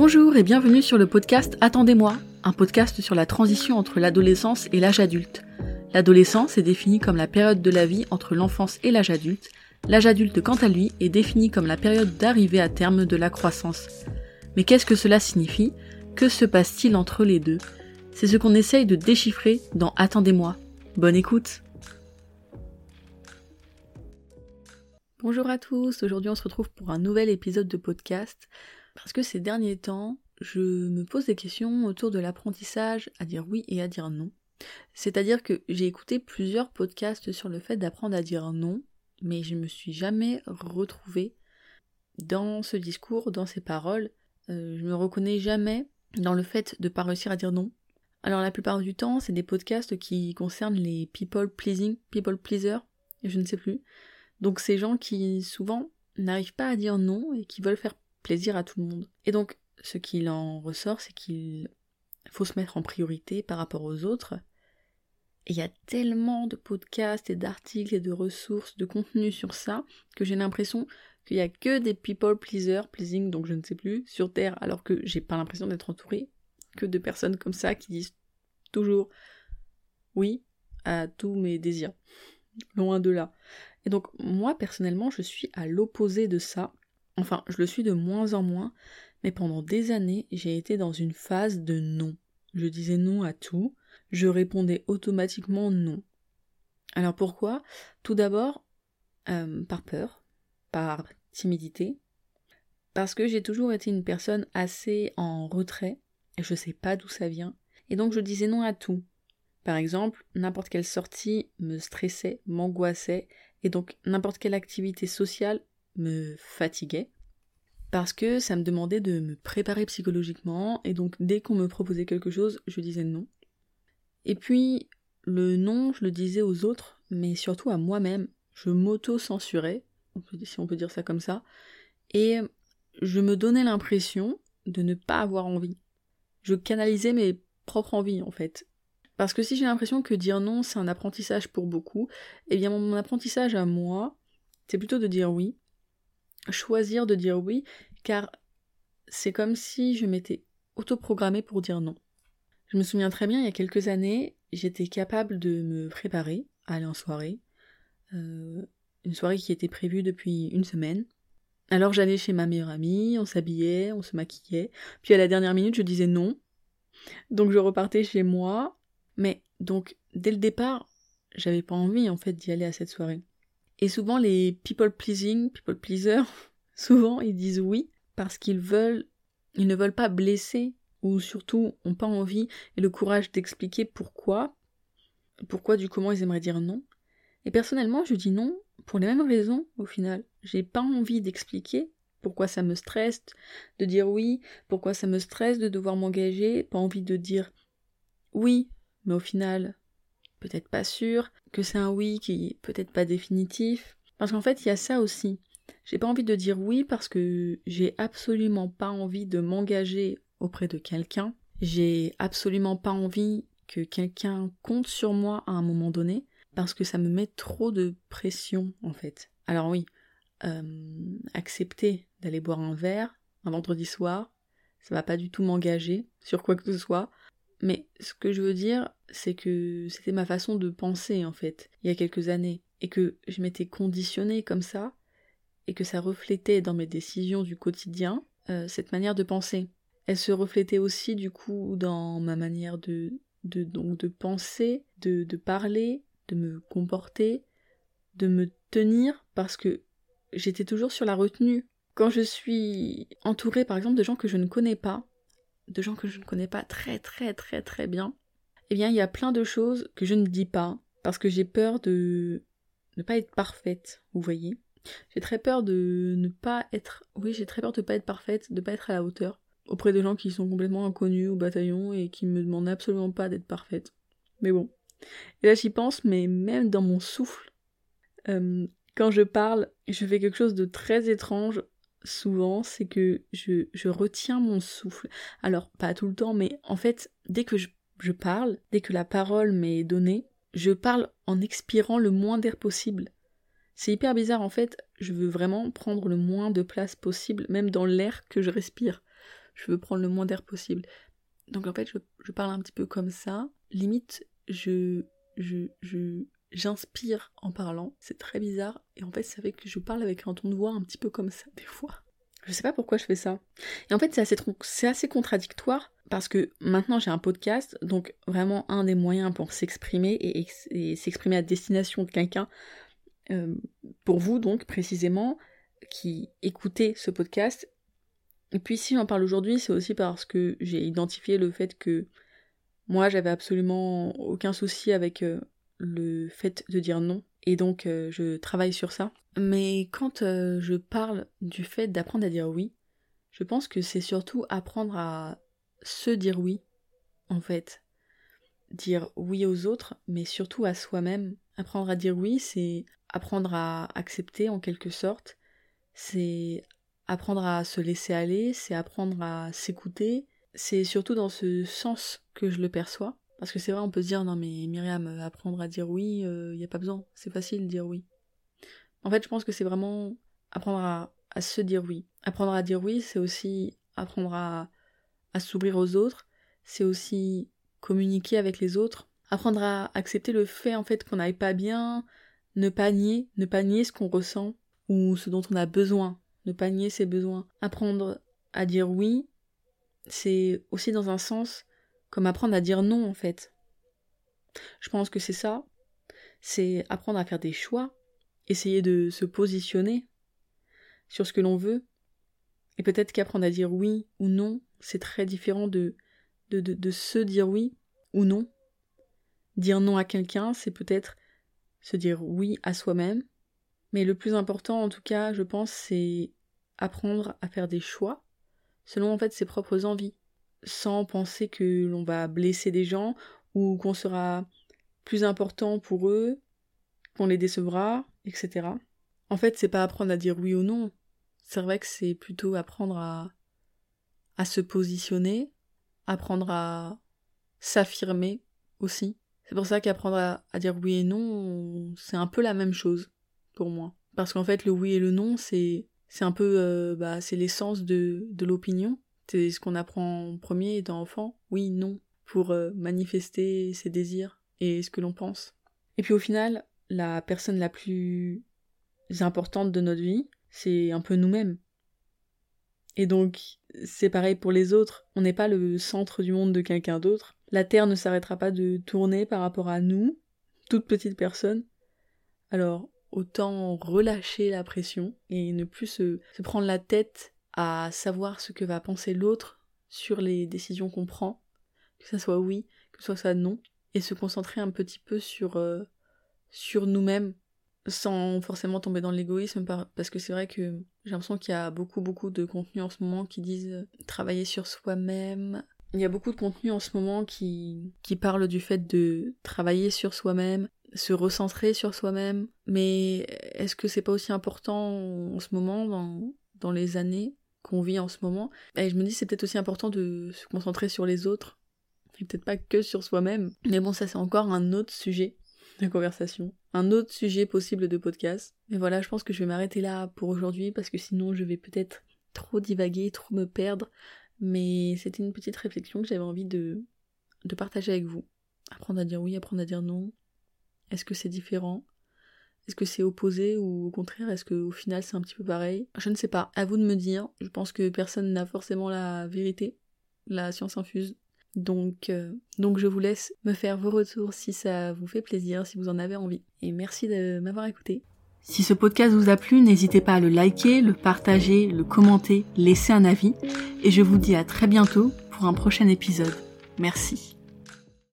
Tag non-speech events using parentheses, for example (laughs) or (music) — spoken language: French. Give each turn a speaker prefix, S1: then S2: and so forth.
S1: Bonjour et bienvenue sur le podcast Attendez-moi, un podcast sur la transition entre l'adolescence et l'âge adulte. L'adolescence est définie comme la période de la vie entre l'enfance et l'âge adulte. L'âge adulte, quant à lui, est défini comme la période d'arrivée à terme de la croissance. Mais qu'est-ce que cela signifie? Que se passe-t-il entre les deux? C'est ce qu'on essaye de déchiffrer dans Attendez-moi. Bonne écoute Bonjour à tous, aujourd'hui on se retrouve pour un nouvel épisode de podcast. Parce que ces derniers temps, je me pose des questions autour de l'apprentissage à dire oui et à dire non. C'est-à-dire que j'ai écouté plusieurs podcasts sur le fait d'apprendre à dire non, mais je me suis jamais retrouvée dans ce discours, dans ces paroles. Euh, je me reconnais jamais dans le fait de pas réussir à dire non. Alors la plupart du temps, c'est des podcasts qui concernent les people pleasing, people pleaser, je ne sais plus. Donc ces gens qui souvent n'arrivent pas à dire non et qui veulent faire plaisir à tout le monde. Et donc, ce qu'il en ressort, c'est qu'il faut se mettre en priorité par rapport aux autres. Et il y a tellement de podcasts et d'articles et de ressources, de contenu sur ça, que j'ai l'impression qu'il y a que des people pleasers, pleasing, donc je ne sais plus, sur Terre, alors que j'ai pas l'impression d'être entourée que de personnes comme ça qui disent toujours oui à tous mes désirs. Loin de là. Et donc, moi, personnellement, je suis à l'opposé de ça. Enfin, je le suis de moins en moins, mais pendant des années, j'ai été dans une phase de non. Je disais non à tout, je répondais automatiquement non. Alors pourquoi? Tout d'abord, euh, par peur, par timidité, parce que j'ai toujours été une personne assez en retrait, et je sais pas d'où ça vient, et donc je disais non à tout. Par exemple, n'importe quelle sortie me stressait, m'angoissait, et donc n'importe quelle activité sociale me fatiguait parce que ça me demandait de me préparer psychologiquement et donc dès qu'on me proposait quelque chose, je disais non. Et puis le non, je le disais aux autres, mais surtout à moi-même, je m'auto-censurais, si on peut dire ça comme ça, et je me donnais l'impression de ne pas avoir envie. Je canalisais mes propres envies en fait. Parce que si j'ai l'impression que dire non c'est un apprentissage pour beaucoup, eh bien mon apprentissage à moi, c'est plutôt de dire oui, choisir de dire oui, car c'est comme si je m'étais autoprogrammée pour dire non. Je me souviens très bien, il y a quelques années, j'étais capable de me préparer à aller en soirée, euh, une soirée qui était prévue depuis une semaine. Alors j'allais chez ma meilleure amie, on s'habillait, on se maquillait, puis à la dernière minute je disais non, donc je repartais chez moi, mais donc dès le départ, j'avais pas envie en fait d'y aller à cette soirée. Et souvent, les people pleasing, people pleasers, (laughs) souvent ils disent oui parce qu'ils veulent, ils ne veulent pas blesser ou surtout ont pas envie et le courage d'expliquer pourquoi, pourquoi du comment ils aimeraient dire non. Et personnellement, je dis non pour les mêmes raisons au final. J'ai pas envie d'expliquer pourquoi ça me stresse de dire oui, pourquoi ça me stresse de devoir m'engager, pas envie de dire oui, mais au final, peut-être pas sûr, que c'est un oui qui est peut-être pas définitif. Parce qu'en fait, il y a ça aussi. J'ai pas envie de dire oui parce que j'ai absolument pas envie de m'engager auprès de quelqu'un. J'ai absolument pas envie que quelqu'un compte sur moi à un moment donné parce que ça me met trop de pression en fait. Alors oui, euh, accepter d'aller boire un verre un vendredi soir, ça va pas du tout m'engager sur quoi que ce soit, mais ce que je veux dire, c'est que c'était ma façon de penser en fait, il y a quelques années, et que je m'étais conditionnée comme ça, et que ça reflétait dans mes décisions du quotidien euh, cette manière de penser. Elle se reflétait aussi du coup dans ma manière de, de, donc, de penser, de, de parler, de me comporter, de me tenir, parce que j'étais toujours sur la retenue. Quand je suis entourée par exemple de gens que je ne connais pas, de gens que je ne connais pas très très très très bien, eh bien il y a plein de choses que je ne dis pas parce que j'ai peur de ne pas être parfaite, vous voyez. J'ai très peur de ne pas être oui, j'ai très peur de ne pas être parfaite, de ne pas être à la hauteur auprès de gens qui sont complètement inconnus au bataillon et qui me demandent absolument pas d'être parfaite. Mais bon. Et là j'y pense, mais même dans mon souffle, euh, quand je parle, je fais quelque chose de très étrange souvent, c'est que je, je, retiens mon souffle. Alors, pas tout le temps, mais en fait, dès que je, je parle, dès que la parole m'est donnée, je parle en expirant le moins d'air possible. C'est hyper bizarre, en fait, je veux vraiment prendre le moins de place possible, même dans l'air que je respire. je veux prendre le moins d'air possible. Donc en fait, je, parle un petit peu comme ça. Limite, je, je, je, j'inspire en parlant. C'est très bizarre. Et en fait, ça fait que je parle avec un ton de voix un petit peu comme ça, (laughs) des fois. Je sais pas pourquoi je fais ça. Et en fait, c'est assez, c'est assez contradictoire parce que maintenant j'ai un podcast, donc vraiment un des moyens pour s'exprimer et, s'exprimer à destination de quelqu'un, euh, pour vous donc précisément, qui écoutez ce podcast. Et puis si j'en parle aujourd'hui, c'est aussi parce que j'ai identifié le fait que moi j'avais absolument aucun souci avec euh, le fait de dire non. Et donc euh, je travaille sur ça. Mais quand euh, je parle du fait d'apprendre à dire oui, je pense que c'est surtout apprendre à se dire oui, en fait. Dire oui aux autres, mais surtout à soi-même. Apprendre à dire oui, c'est apprendre à accepter en quelque sorte. C'est apprendre à se laisser aller, c'est apprendre à s'écouter. C'est surtout dans ce sens que je le perçois. Parce que c'est vrai, on peut se dire, non mais Myriam, euh, apprendre à dire oui, il euh, n'y a pas besoin, c'est facile de dire oui. En fait, je pense que c'est vraiment apprendre à, se dire oui. Apprendre à dire oui, c'est aussi apprendre à, s'ouvrir aux autres, c'est aussi communiquer avec les autres, apprendre à accepter le fait en fait qu'on n'aille pas bien, ne pas nier, ne pas nier ce qu'on ressent ou ce dont on a besoin, ne pas nier ses besoins. Apprendre à dire oui, c'est aussi dans un sens comme apprendre à dire non en fait. Je pense que c'est ça, c'est apprendre à faire des choix, essayer de se positionner sur ce que l'on veut, et peut-être qu'apprendre à dire oui ou non, c'est très différent de, de, de, se dire oui ou non. Dire non à quelqu'un, c'est peut-être se dire oui à soi-même, mais le plus important en tout cas, je pense, c'est apprendre à faire des choix selon en fait ses propres envies sans penser que l'on va blesser des gens ou qu'on sera plus important pour eux, qu'on les décevra, etc. En fait, c'est pas apprendre à dire oui ou non. C'est vrai que c'est plutôt apprendre à, à se positionner, apprendre à s'affirmer aussi. C'est pour ça qu'apprendre à, dire oui et non, c'est un peu la même chose pour moi. Parce qu'en fait, le oui et le non, c'est c'est un peu euh, bah, c'est l'essence de, de l'opinion. C'est ce qu'on apprend en premier étant enfant. Oui, non, pour euh, manifester ses désirs et ce que l'on pense. Et puis au final, la personne la plus importante de notre vie, c'est un peu nous-mêmes. Et donc, c'est pareil pour les autres. On n'est pas le centre du monde de quelqu'un d'autre. La Terre ne s'arrêtera pas de tourner par rapport à nous, toute petite personne. Alors, autant relâcher la pression et ne plus se, se prendre la tête à savoir ce que va penser l'autre sur les décisions qu'on prend, que ça soit oui, que ce soit non, et se concentrer un petit peu sur, euh, sur nous-mêmes, sans forcément tomber dans l'égoïsme, parce que c'est vrai que j'ai l'impression qu'il y a beaucoup beaucoup de contenus en ce moment qui disent euh, travailler sur soi-même. Il y a beaucoup de contenus en ce moment qui, qui parlent du fait de travailler sur soi-même, se recentrer sur soi-même, mais est-ce que c'est pas aussi important en ce moment, dans, dans les années qu'on vit en ce moment. Et je me dis c'est peut-être aussi important de se concentrer sur les autres, et peut-être pas que sur soi-même. Mais bon, ça c'est encore un autre sujet de conversation, un autre sujet possible de podcast. Mais voilà, je pense que je vais m'arrêter là pour aujourd'hui parce que sinon je vais peut-être trop divaguer, trop me perdre. Mais c'était une petite réflexion que j'avais envie de, de partager avec vous. Apprendre à dire oui, apprendre à dire non. Est-ce que c'est différent? Est-ce que c'est opposé ou au contraire, est-ce qu'au final c'est un petit peu pareil? Je ne sais pas. À vous de me dire. Je pense que personne n'a forcément la vérité. La science infuse. Donc, euh, donc je vous laisse me faire vos retours si ça vous fait plaisir, si vous en avez envie. Et merci de m'avoir écouté. Si ce podcast vous a plu, n'hésitez pas à le liker, le partager, le commenter, laisser un avis. Et je vous dis à très bientôt pour un prochain épisode. Merci.